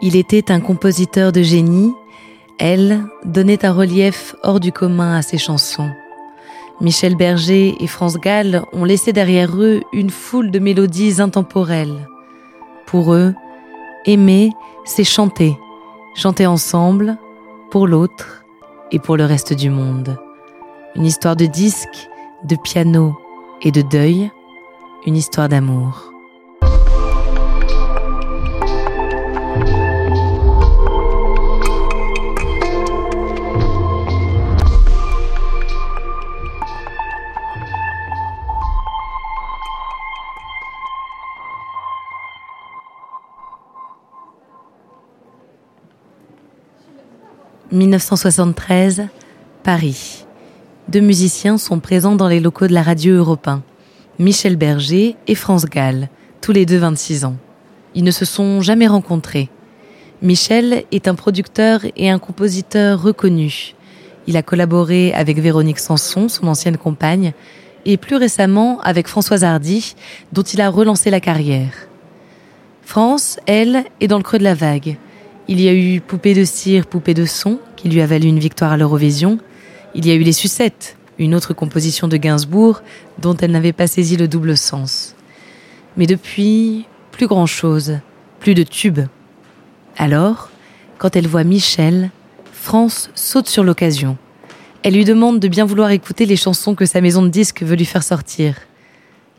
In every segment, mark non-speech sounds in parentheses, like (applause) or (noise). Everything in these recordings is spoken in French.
Il était un compositeur de génie, elle donnait un relief hors du commun à ses chansons. Michel Berger et France Gall ont laissé derrière eux une foule de mélodies intemporelles. Pour eux, aimer, c'est chanter, chanter ensemble, pour l'autre et pour le reste du monde. Une histoire de disques, de piano et de deuil, une histoire d'amour. 1973, Paris. Deux musiciens sont présents dans les locaux de la radio européen. Michel Berger et France Gall, tous les deux 26 ans. Ils ne se sont jamais rencontrés. Michel est un producteur et un compositeur reconnu. Il a collaboré avec Véronique Sanson, son ancienne compagne, et plus récemment avec Françoise Hardy, dont il a relancé la carrière. France, elle, est dans le creux de la vague. Il y a eu Poupée de cire, Poupée de son, qui lui a valu une victoire à l'Eurovision. Il y a eu Les Sucettes, une autre composition de Gainsbourg dont elle n'avait pas saisi le double sens. Mais depuis, plus grand-chose, plus de tubes. Alors, quand elle voit Michel, France saute sur l'occasion. Elle lui demande de bien vouloir écouter les chansons que sa maison de disques veut lui faire sortir.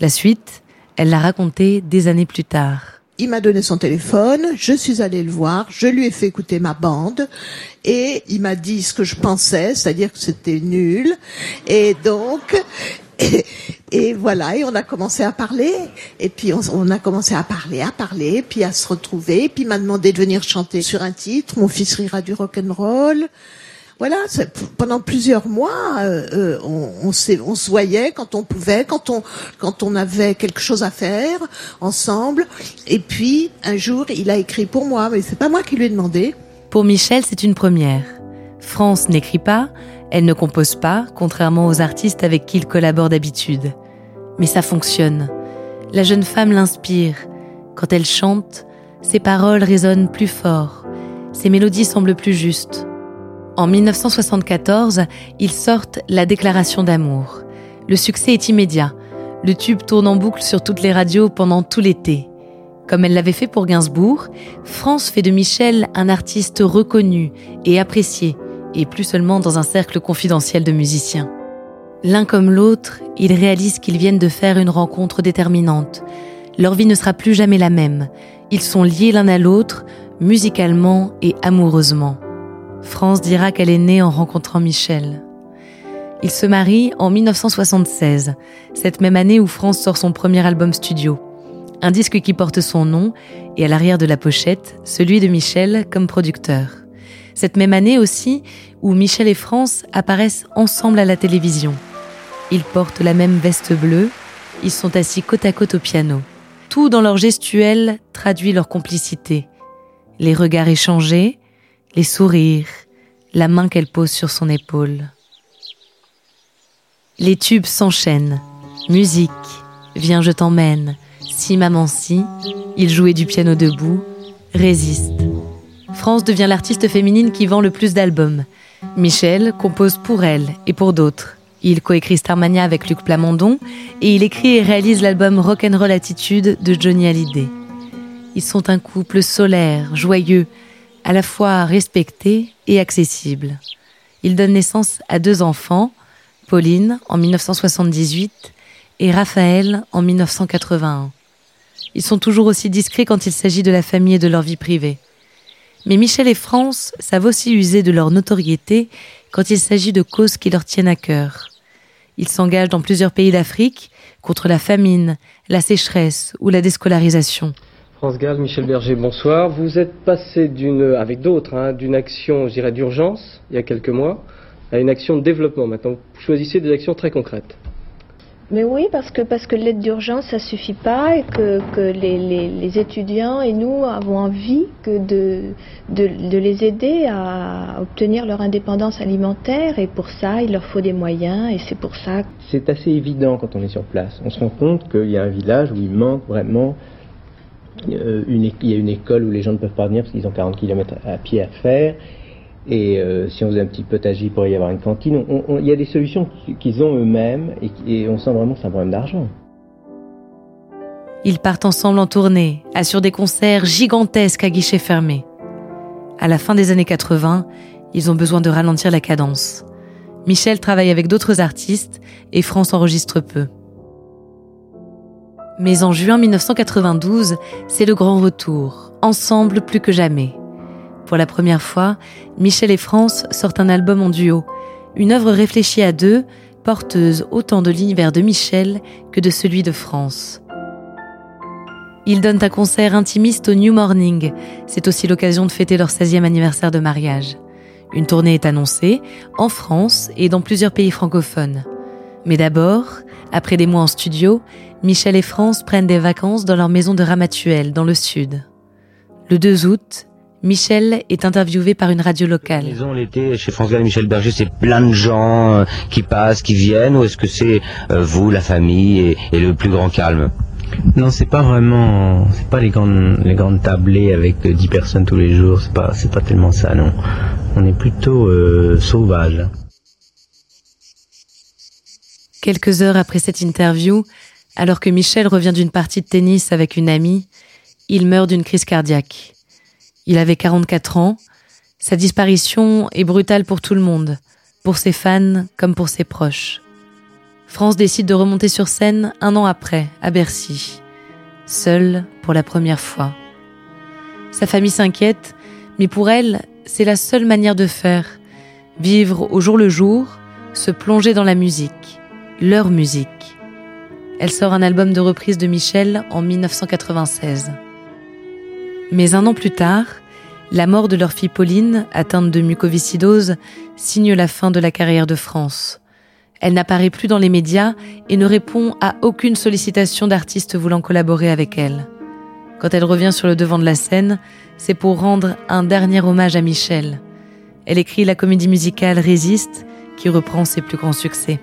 La suite, elle l'a racontée des années plus tard. Il m'a donné son téléphone, je suis allée le voir, je lui ai fait écouter ma bande et il m'a dit ce que je pensais, c'est-à-dire que c'était nul. Et donc, (laughs) et, voilà, et on a commencé à parler, et puis on, a commencé à parler, à parler, puis à se retrouver, et puis il m'a demandé de venir chanter sur un titre, Mon fils rira du rock'n'roll voilà, pendant plusieurs mois, euh, euh on, on, on, se voyait quand on pouvait, quand on, quand on avait quelque chose à faire ensemble. Et puis, un jour, il a écrit pour moi, mais c'est pas moi qui lui ai demandé. Pour Michel, c'est une première. France n'écrit pas, elle ne compose pas, contrairement aux artistes avec qui il collabore d'habitude. Mais ça fonctionne. La jeune femme l'inspire. Quand elle chante, ses paroles résonnent plus fort, ses mélodies semblent plus justes. En 1974, ils sortent La Déclaration d'amour. Le succès est immédiat. Le tube tourne en boucle sur toutes les radios pendant tout l'été. Comme elle l'avait fait pour Gainsbourg, France fait de Michel un artiste reconnu et apprécié, et plus seulement dans un cercle confidentiel de musiciens. L'un comme l'autre, ils réalisent qu'ils viennent de faire une rencontre déterminante. Leur vie ne sera plus jamais la même. Ils sont liés l'un à l'autre, musicalement et amoureusement. France dira qu'elle est née en rencontrant Michel. Ils se marient en 1976, cette même année où France sort son premier album studio. Un disque qui porte son nom et à l'arrière de la pochette, celui de Michel comme producteur. Cette même année aussi où Michel et France apparaissent ensemble à la télévision. Ils portent la même veste bleue, ils sont assis côte à côte au piano. Tout dans leur gestuelle traduit leur complicité. Les regards échangés, les sourires, la main qu'elle pose sur son épaule. Les tubes s'enchaînent. Musique, Viens je t'emmène, Si maman si, il jouait du piano debout, Résiste. France devient l'artiste féminine qui vend le plus d'albums. Michel compose pour elle et pour d'autres. Il coécrit Starmania avec Luc Plamondon et il écrit et réalise l'album Rock'n'Roll Attitude de Johnny Hallyday. Ils sont un couple solaire, joyeux, à la fois respecté et accessible. Ils donnent naissance à deux enfants, Pauline en 1978 et Raphaël en 1981. Ils sont toujours aussi discrets quand il s'agit de la famille et de leur vie privée. Mais Michel et France savent aussi user de leur notoriété quand il s'agit de causes qui leur tiennent à cœur. Ils s'engagent dans plusieurs pays d'Afrique contre la famine, la sécheresse ou la déscolarisation. France Gall, Michel Berger, bonsoir. Vous êtes passé d'une, avec d'autres, hein, d'une action, je dirais, d'urgence, il y a quelques mois, à une action de développement. Maintenant, vous choisissez des actions très concrètes. Mais oui, parce que, parce que l'aide d'urgence, ça suffit pas et que, que les, les, les, étudiants et nous avons envie que de, de, de, les aider à obtenir leur indépendance alimentaire et pour ça, il leur faut des moyens et c'est pour ça. C'est assez évident quand on est sur place. On se rend compte qu'il y a un village où il manque vraiment euh, il y a une école où les gens ne peuvent pas venir parce qu'ils ont 40 km à pied à faire et euh, si on faisait un petit potager, il pourrait y avoir une cantine. Il y a des solutions qu'ils ont eux-mêmes et, et, on sent vraiment que c'est un problème d'argent. Ils partent ensemble en tournée, assurent des concerts gigantesques à guichets fermés. À la fin des années 80, ils ont besoin de ralentir la cadence. Michel travaille avec d'autres artistes et France enregistre peu. Mais en juin 1992, c'est le grand retour, ensemble plus que jamais. Pour la première fois, Michel et France sortent un album en duo, une œuvre réfléchie à deux, porteuse autant de l'univers de Michel que de celui de France. Ils donnent un concert intimiste au New Morning. C'est aussi l'occasion de fêter leur 16e anniversaire de mariage. Une tournée est annoncée, en France et dans plusieurs pays francophones. Mais d'abord, après des mois en studio, Michel et France prennent des vacances dans leur maison de Ramatuelle, dans le sud. Le 2 août, Michel est interviewé par une radio locale. Maison l'été chez France Gall et Michel Berger, c'est plein de gens euh, qui passent, qui viennent, ou est-ce que c'est euh, vous, la famille et, et, le plus grand calme? Non, c'est pas vraiment, c'est pas les grandes, les grandes tablées avec 10 personnes tous les jours, c'est pas, c'est pas tellement ça, non. On est plutôt euh, sauvage. Quelques heures après cette interview, alors que Michel revient d'une partie de tennis avec une amie, il meurt d'une crise cardiaque. Il avait 44 ans. Sa disparition est brutale pour tout le monde, pour ses fans comme pour ses proches. France décide de remonter sur scène un an après, à Bercy, seule pour la première fois. Sa famille s'inquiète, mais pour elle, c'est la seule manière de faire, vivre au jour le jour, se plonger dans la musique, leur musique. Elle sort un album de reprise de Michel en 1996. Mais un an plus tard, la mort de leur fille Pauline, atteinte de mucoviscidose, signe la fin de la carrière de France. Elle n'apparaît plus dans les médias et ne répond à aucune sollicitation d'artistes voulant collaborer avec elle. Quand elle revient sur le devant de la scène, c'est pour rendre un dernier hommage à Michel. Elle écrit la comédie musicale Résiste, qui reprend ses plus grands succès.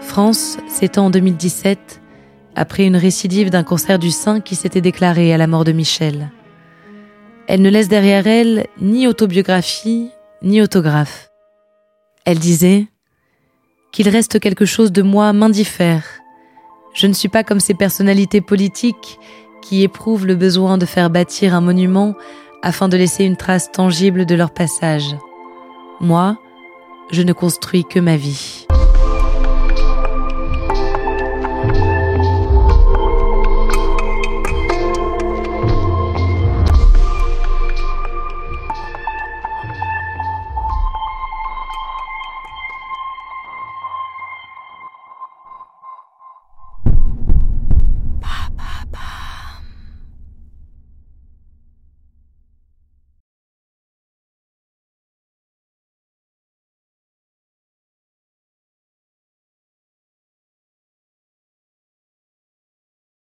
France s'étend en 2017 après une récidive d'un cancer du sein qui s'était déclaré à la mort de Michel. Elle ne laisse derrière elle ni autobiographie, ni autographe. Elle disait qu'il reste quelque chose de moi m'indiffère. Je ne suis pas comme ces personnalités politiques qui éprouvent le besoin de faire bâtir un monument afin de laisser une trace tangible de leur passage. Moi, je ne construis que ma vie.